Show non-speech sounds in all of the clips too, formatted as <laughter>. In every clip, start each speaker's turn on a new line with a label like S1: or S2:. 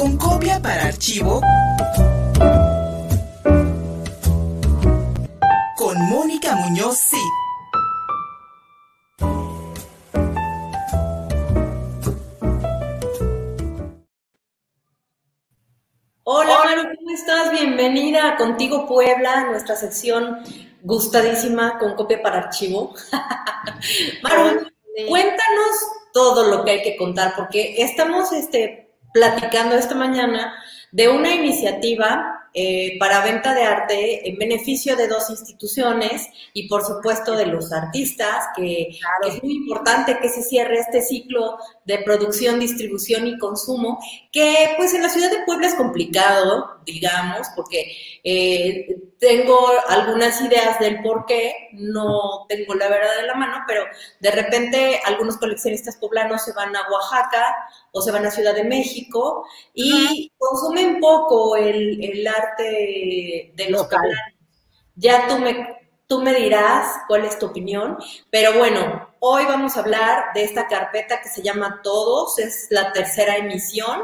S1: con copia para archivo con Mónica Muñoz sí.
S2: Hola, Maru, ¿cómo estás? Bienvenida a Contigo Puebla, nuestra sección gustadísima con copia para archivo. <laughs> Maru, cuéntanos todo lo que hay que contar, porque estamos este, platicando esta mañana de una iniciativa eh, para venta de arte en beneficio de dos instituciones y por supuesto de los artistas, que, es muy importante que se cierre este ciclo de producción, distribución y consumo, que pues en la ciudad de Puebla es complicado, digamos, porque eh, tengo algunas ideas del por qué, no tengo la verdad de la mano, pero de repente algunos coleccionistas poblanos se van a Oaxaca o se van a Ciudad de México y consumen poco el, el arte de los poblanos. Ya tú me, tú me dirás cuál es tu opinión, pero bueno, hoy vamos a hablar de esta carpeta que se llama Todos, es la tercera emisión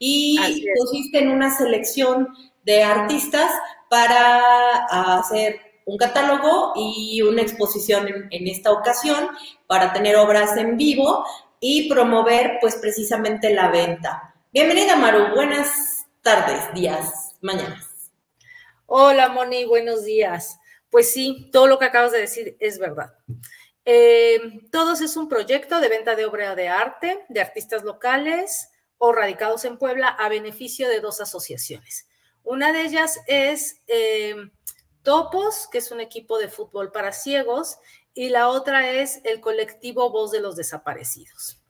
S2: y consiste en una selección de artistas para hacer un catálogo y una exposición en, esta ocasión para tener obras en vivo y promover pues precisamente la venta. Bienvenida Maru, buenas tardes, días, mañanas.
S3: Hola Moni, buenos días. Pues sí, todo lo que acabas de decir es verdad. Eh, Todos es un proyecto de venta de obra de arte de artistas locales o radicados en Puebla a beneficio de dos asociaciones. Una de ellas es eh, Topos, que es un equipo de fútbol para ciegos, y la otra es el colectivo Voz de los Desaparecidos.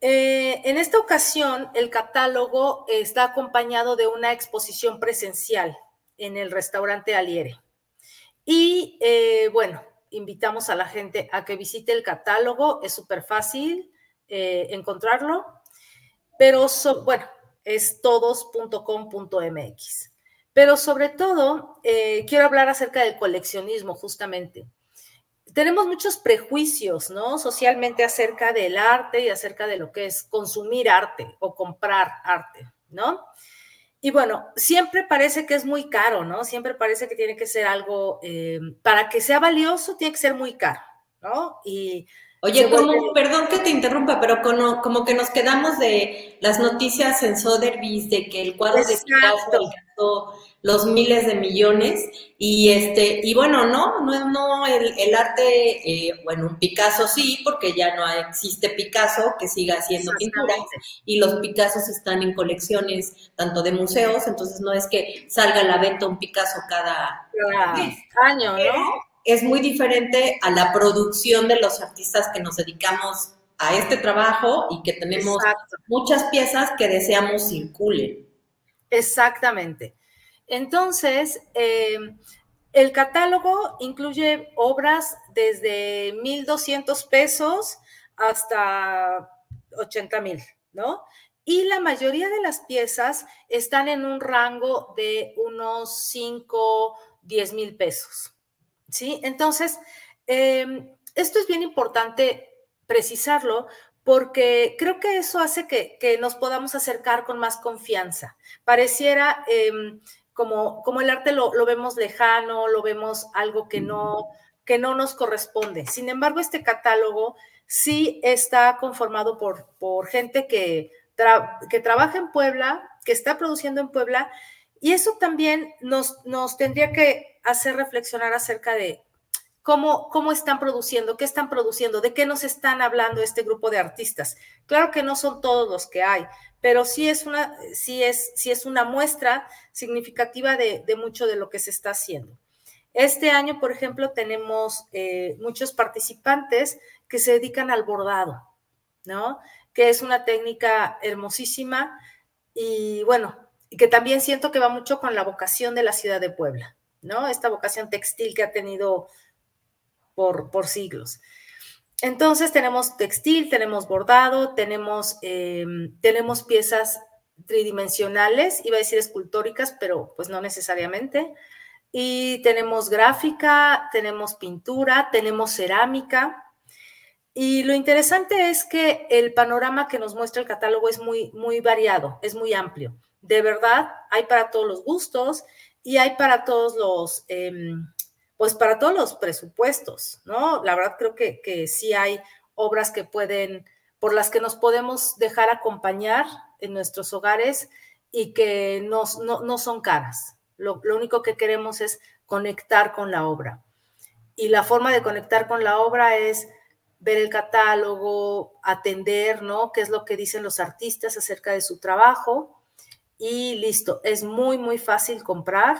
S3: Eh, en esta ocasión, el catálogo está acompañado de una exposición presencial en el restaurante Aliere. Y eh, bueno, invitamos a la gente a que visite el catálogo, es súper fácil encontrarlo, pero bueno, es todos.com.mx. Pero sobre todo, eh, quiero hablar acerca del coleccionismo, justamente. Tenemos muchos prejuicios, ¿no? Socialmente acerca del arte y acerca de lo que es consumir arte o comprar arte, ¿no? Y bueno, siempre parece que es muy caro, ¿no? Siempre parece que tiene que ser algo, eh, para que sea valioso, tiene que ser muy caro, ¿no? Y
S2: Oye, como, perdón que te interrumpa, pero como, que nos quedamos de las noticias en Sotheby's de que el cuadro de Picasso alcanzó los miles de millones y este y bueno no no no el, arte eh, bueno un Picasso sí porque ya no existe Picasso que siga haciendo pinturas y los Picassos están en colecciones tanto de museos entonces no es que salga a la venta un Picasso cada,
S3: año no
S2: es muy diferente a la producción de los artistas que nos dedicamos a este trabajo y que tenemos muchas piezas que deseamos circulen.
S3: Exactamente. Entonces, eh, el catálogo incluye obras desde 1.200 pesos hasta 80 mil, ¿no? Y la mayoría de las piezas están en un rango de unos 5, 10 mil pesos. ¿Sí? Entonces, em, esto es bien importante precisarlo porque creo que eso hace que, nos podamos acercar con más confianza. Pareciera em, como, como el arte lo, vemos lejano, lo vemos algo que no, que no nos corresponde. Sin embargo, este catálogo sí está conformado por, por gente que, que trabaja en Puebla, que está produciendo en Puebla, y eso también nos, nos tendría que hacer reflexionar acerca de cómo, cómo están produciendo, qué están produciendo, de qué nos están hablando este grupo de artistas. Claro que no son todos los que hay, pero sí es una, sí es, sí es una muestra significativa de, mucho de lo que se está haciendo. Este año, por ejemplo, tenemos eh, muchos participantes que se dedican al bordado, ¿no? Que es una técnica hermosísima y bueno, y que también siento que va mucho con la vocación de la ciudad de Puebla. ¿no? Esta vocación textil que ha tenido por, por siglos. Entonces tenemos textil, tenemos bordado, tenemos, em, tenemos piezas tridimensionales, iba a decir escultóricas, pero pues no necesariamente. Y tenemos gráfica, tenemos pintura, tenemos cerámica. Y lo interesante es que el panorama que nos muestra el catálogo es muy, muy variado, es muy amplio. De verdad, hay para todos los gustos y hay para todos los, em, pues para todos los presupuestos, ¿no? La verdad creo que, que sí hay obras que pueden, por las que nos podemos dejar acompañar en nuestros hogares y que no, no, son caras. Lo, lo único que queremos es conectar con la obra. Y la forma de conectar con la obra es ver el catálogo, atender, ¿no? ¿Qué es lo que dicen los artistas acerca de su trabajo? Y listo, es muy, muy fácil comprar.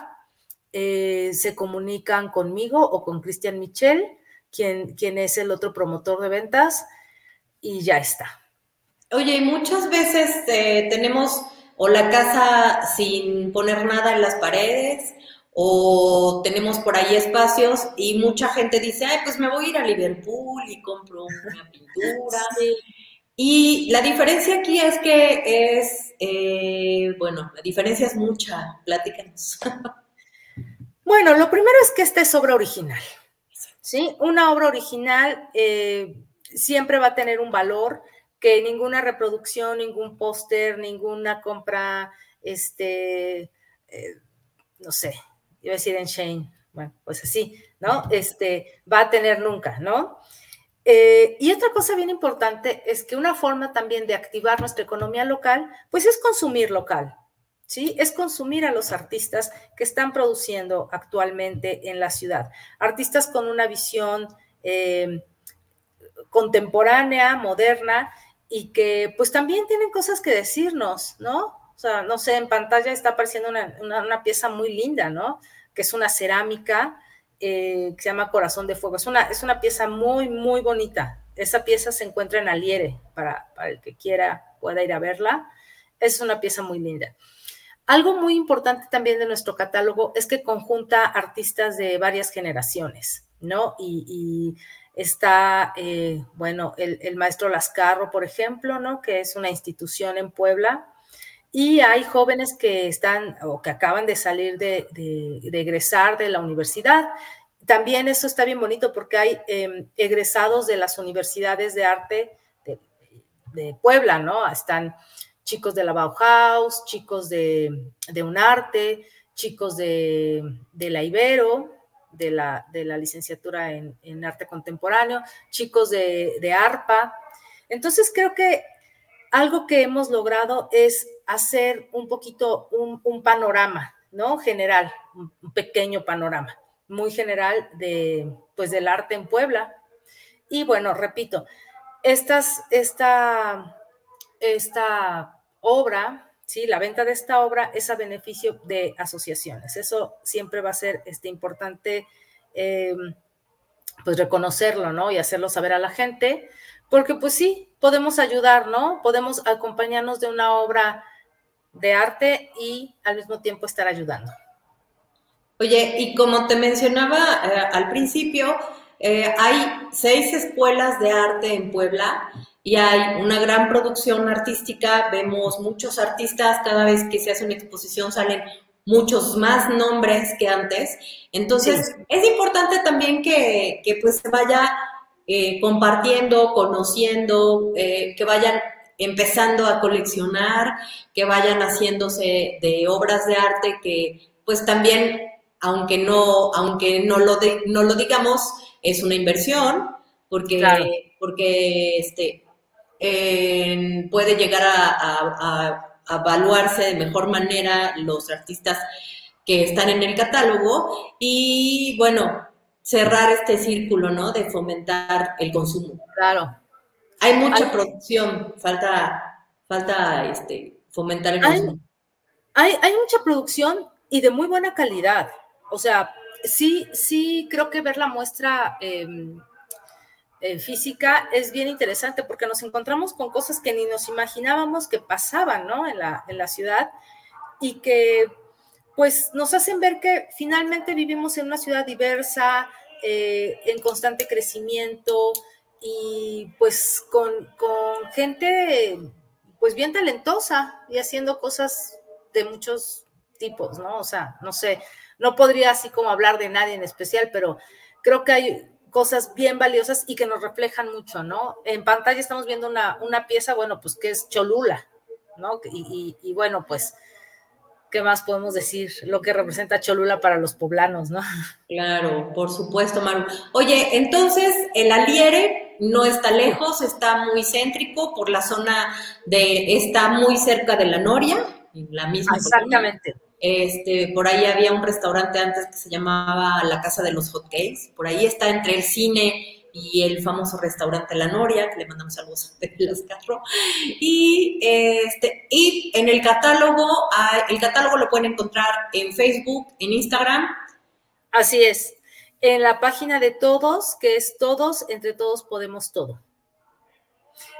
S3: Eh, se comunican conmigo o con Cristian Michel, quien, quien es el otro promotor de ventas, y ya está.
S2: Oye, y muchas veces eh, tenemos o la casa sin poner nada en las paredes, o tenemos por ahí espacios y mucha gente dice, ay, pues me voy a ir a Liverpool y compro una pintura. Y la diferencia aquí es que es, eh, bueno, la diferencia es mucha, pláticanos. <laughs>
S3: Bueno, lo primero es que esta es obra original, ¿sí? Una obra original eh, siempre va a tener un valor que ninguna reproducción, ningún póster, ninguna compra, este, eh, no sé, iba a decir en Shane, bueno, pues así, ¿no? Este, va a tener nunca, ¿no? Eh, y otra cosa bien importante es que una forma también de activar nuestra economía local, pues es consumir local, ¿sí? Es consumir a los artistas que están produciendo actualmente en la ciudad. Artistas con una visión eh, contemporánea, moderna, y que pues también tienen cosas que decirnos, ¿no? O sea, no sé, en pantalla está apareciendo una, pieza muy linda, ¿no? Que es una cerámica eh, que se llama Corazón de Fuego. Es una, es una pieza muy, muy bonita. Esa pieza se encuentra en Aliere, para, para el que quiera pueda ir a verla. Es una pieza muy linda. Algo muy importante también de nuestro catálogo es que conjunta artistas de varias generaciones, ¿no? Y, está, eh, bueno, el, el, maestro Lascarro, por ejemplo, ¿no? Que es una institución en Puebla y hay jóvenes que están o que acaban de salir de, egresar de la universidad. También eso está bien bonito porque hay em, egresados de las universidades de arte de, Puebla, ¿no? Están chicos de la Bauhaus, chicos de, de UNARTE, chicos de, la Ibero, de la, de la licenciatura en, en, arte contemporáneo, chicos de, de ARPA. Entonces creo que algo que hemos logrado es hacer un poquito un, panorama, ¿no? General, un, pequeño panorama, muy general de, pues, del arte en Puebla. Y bueno, repito, estas, esta, esta obra, ¿sí? La venta de esta obra es a beneficio de asociaciones. Eso siempre va a ser este, importante, eh, pues, reconocerlo, ¿no? Y hacerlo saber a la gente porque pues sí, podemos ayudar, ¿no? Podemos acompañarnos de una obra de arte y al mismo tiempo estar ayudando.
S2: Oye, y como te mencionaba eh, al principio, eh, hay seis escuelas de arte en Puebla y hay una gran producción artística. Vemos muchos artistas, cada vez que se hace una exposición salen muchos más nombres que antes. Entonces, es importante también que, que pues se vaya eh, compartiendo, conociendo, eh, que vayan empezando a coleccionar, que vayan haciéndose de obras de arte que pues también, aunque no, aunque no lo, no lo digamos, es una inversión, porque, porque este, puede llegar a, a evaluarse de mejor manera los artistas que están en el catálogo y bueno, cerrar este círculo, ¿no? De fomentar el consumo.
S3: Claro.
S2: Hay mucha producción, falta, falta este, fomentar el consumo.
S3: Hay, hay mucha producción y de muy buena calidad. O sea, sí, sí creo que ver la muestra em, eh, física es bien interesante porque nos encontramos con cosas que ni nos imaginábamos que pasaban, ¿no? En la, en la ciudad y que pues nos hacen ver que finalmente vivimos en una ciudad diversa, eh, en constante crecimiento y pues con, con, gente pues bien talentosa y haciendo cosas de muchos tipos, ¿no? O sea, no sé, no podría así como hablar de nadie en especial, pero creo que hay cosas bien valiosas y que nos reflejan mucho, ¿no? En pantalla estamos viendo una, una pieza, bueno, pues que es Cholula, ¿no? Y, y, bueno, pues, ¿qué más podemos decir? Lo que representa Cholula para los poblanos, ¿no?
S2: Claro, por supuesto, Maru. Oye, entonces, el Aliere no está lejos, está muy céntrico por la zona de, está muy cerca de la Noria, en la misma.
S3: Exactamente.
S2: Este, por ahí había un restaurante antes que se llamaba La Casa de los Hotcakes. Por ahí está entre el cine y el famoso restaurante La Noria, que le mandamos saludos a Las Castro. Y, este, y en el catálogo, el catálogo lo pueden encontrar en Facebook, en Instagram.
S3: Así es. En la página de todos, que es todos, entre todos podemos todo.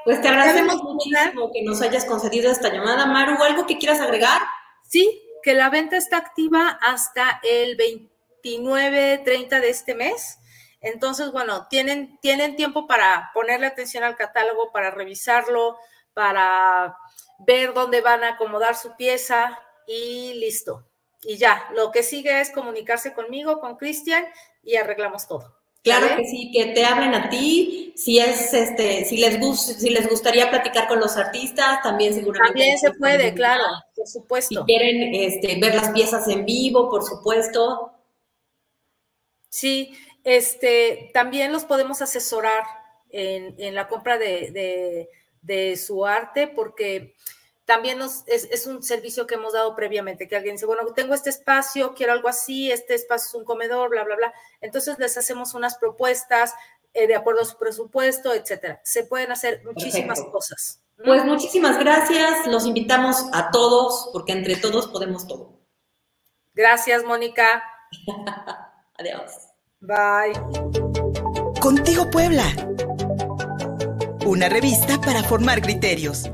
S2: Pues te agradecemos muchísimo que nos hayas concedido esta llamada. Maru, ¿algo que quieras agregar?
S3: Sí, que la venta está activa hasta el 29, 30 de este mes. Entonces, bueno, tienen, tienen tiempo para ponerle atención al catálogo, para revisarlo, para ver dónde van a acomodar su pieza y listo. Y ya, lo que sigue es comunicarse conmigo, con Cristian y arreglamos todo.
S2: Claro que sí, que te hablen a ti, si es este, si les si les gustaría platicar con los artistas, también seguramente.
S3: También se puede, claro, por supuesto.
S2: Si quieren este, ver las piezas en vivo, por supuesto.
S3: Sí, este, también los podemos asesorar en, en la compra de, de, de su arte, porque también nos, es, un servicio que hemos dado previamente, que alguien dice, bueno, tengo este espacio, quiero algo así, este espacio es un comedor, bla, bla, bla. Entonces les hacemos unas propuestas eh, de acuerdo a su presupuesto, etcétera. Se pueden hacer muchísimas cosas.
S2: Pues muchísimas gracias, los invitamos a todos, porque entre todos podemos todo.
S3: Gracias, Mónica. <laughs>
S2: Adiós.
S3: Bye.
S1: Contigo Puebla. Una revista para formar criterios.